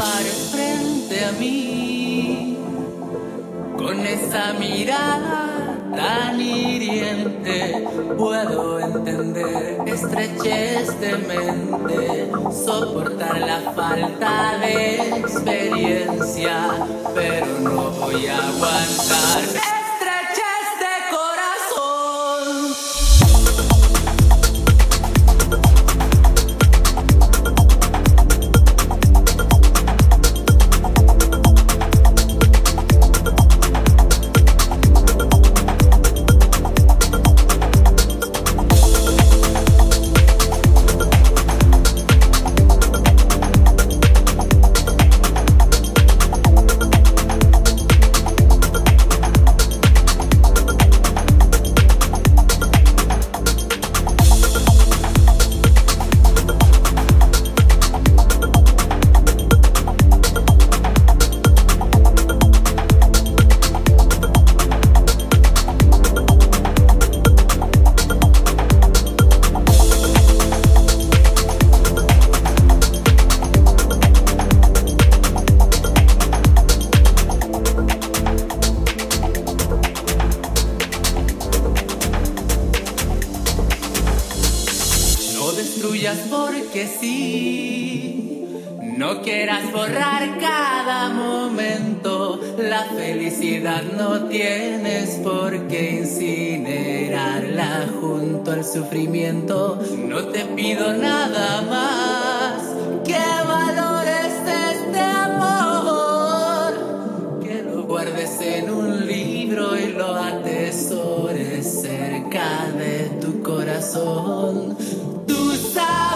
pares frente a mí con esa mirada tan hiriente. Puedo entender estrechez de mente, soportar la falta de experiencia, pero no voy a aguantar. destruyas porque sí. No quieras borrar cada momento, la felicidad no tienes por qué incinerarla junto al sufrimiento. No te pido nada más que valores este amor, que lo guardes en un libro y lo atesores cerca de tu corazón side.